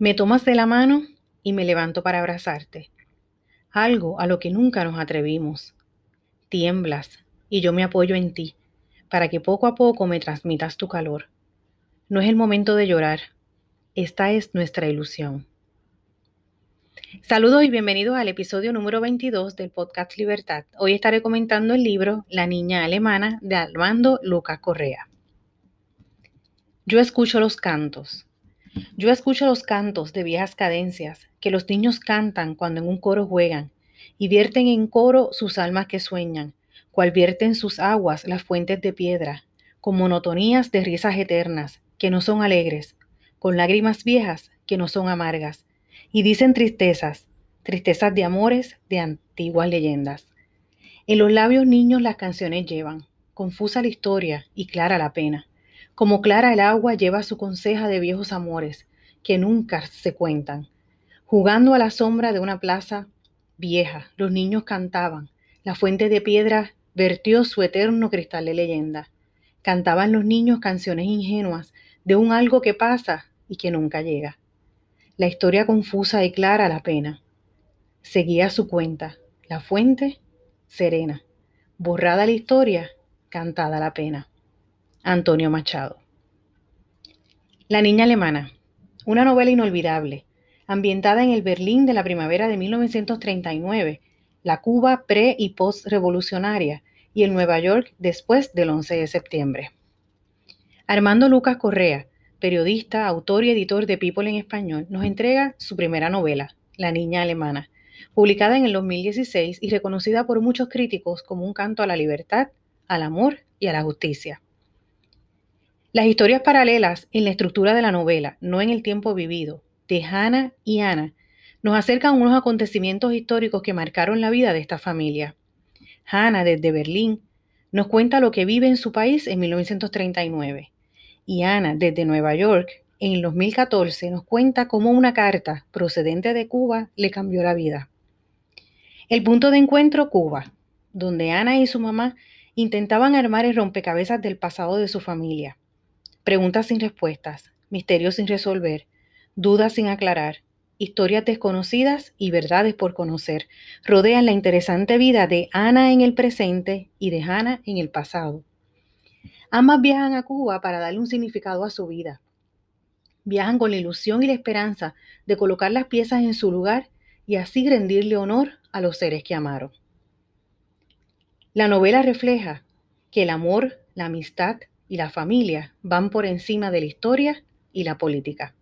Me tomas de la mano y me levanto para abrazarte. Algo a lo que nunca nos atrevimos. Tiemblas y yo me apoyo en ti para que poco a poco me transmitas tu calor. No es el momento de llorar. Esta es nuestra ilusión. Saludos y bienvenidos al episodio número 22 del podcast Libertad. Hoy estaré comentando el libro La niña alemana de Armando Lucas Correa. Yo escucho los cantos. Yo escucho los cantos de viejas cadencias que los niños cantan cuando en un coro juegan y vierten en coro sus almas que sueñan, cual vierten sus aguas las fuentes de piedra, con monotonías de risas eternas que no son alegres, con lágrimas viejas que no son amargas, y dicen tristezas, tristezas de amores de antiguas leyendas. En los labios niños las canciones llevan, confusa la historia y clara la pena. Como clara el agua lleva su conseja de viejos amores que nunca se cuentan. Jugando a la sombra de una plaza vieja, los niños cantaban. La fuente de piedra vertió su eterno cristal de leyenda. Cantaban los niños canciones ingenuas de un algo que pasa y que nunca llega. La historia confusa y clara la pena. Seguía su cuenta. La fuente, serena. Borrada la historia, cantada la pena. Antonio Machado. La niña alemana, una novela inolvidable, ambientada en el Berlín de la primavera de 1939, la Cuba pre y post-revolucionaria y el Nueva York después del 11 de septiembre. Armando Lucas Correa, periodista, autor y editor de People en Español, nos entrega su primera novela, La niña alemana, publicada en el 2016 y reconocida por muchos críticos como un canto a la libertad, al amor y a la justicia. Las historias paralelas en la estructura de la novela, no en el tiempo vivido, de Hannah y Ana, nos acercan a unos acontecimientos históricos que marcaron la vida de esta familia. Hannah, desde Berlín, nos cuenta lo que vive en su país en 1939. Y Ana, desde Nueva York, en el 2014, nos cuenta cómo una carta procedente de Cuba le cambió la vida. El punto de encuentro, Cuba, donde Ana y su mamá intentaban armar el rompecabezas del pasado de su familia. Preguntas sin respuestas, misterios sin resolver, dudas sin aclarar, historias desconocidas y verdades por conocer rodean la interesante vida de Ana en el presente y de Hannah en el pasado. Ambas viajan a Cuba para darle un significado a su vida. Viajan con la ilusión y la esperanza de colocar las piezas en su lugar y así rendirle honor a los seres que amaron. La novela refleja que el amor, la amistad y la familia van por encima de la historia y la política.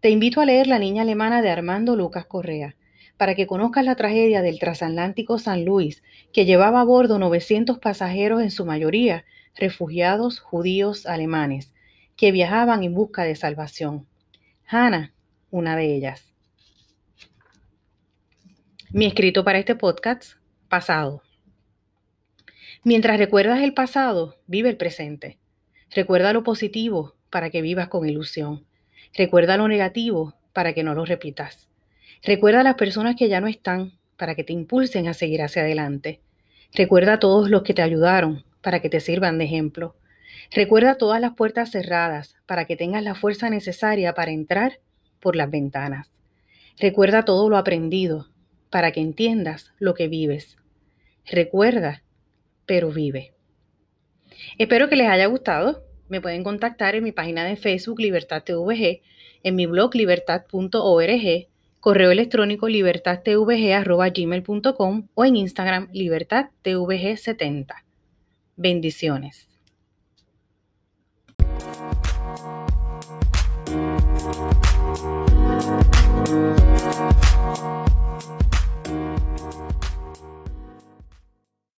Te invito a leer La niña alemana de Armando Lucas Correa para que conozcas la tragedia del transatlántico San Luis, que llevaba a bordo 900 pasajeros, en su mayoría refugiados judíos alemanes, que viajaban en busca de salvación. Hannah, una de ellas. Mi escrito para este podcast, pasado. Mientras recuerdas el pasado, vive el presente. Recuerda lo positivo para que vivas con ilusión. Recuerda lo negativo para que no lo repitas. Recuerda a las personas que ya no están para que te impulsen a seguir hacia adelante. Recuerda a todos los que te ayudaron para que te sirvan de ejemplo. Recuerda todas las puertas cerradas para que tengas la fuerza necesaria para entrar por las ventanas. Recuerda todo lo aprendido para que entiendas lo que vives. Recuerda pero vive. Espero que les haya gustado. Me pueden contactar en mi página de Facebook Libertad TVG, en mi blog libertad.org, correo electrónico libertadtvg.gmail.com o en Instagram Libertad libertadtvg70. Bendiciones.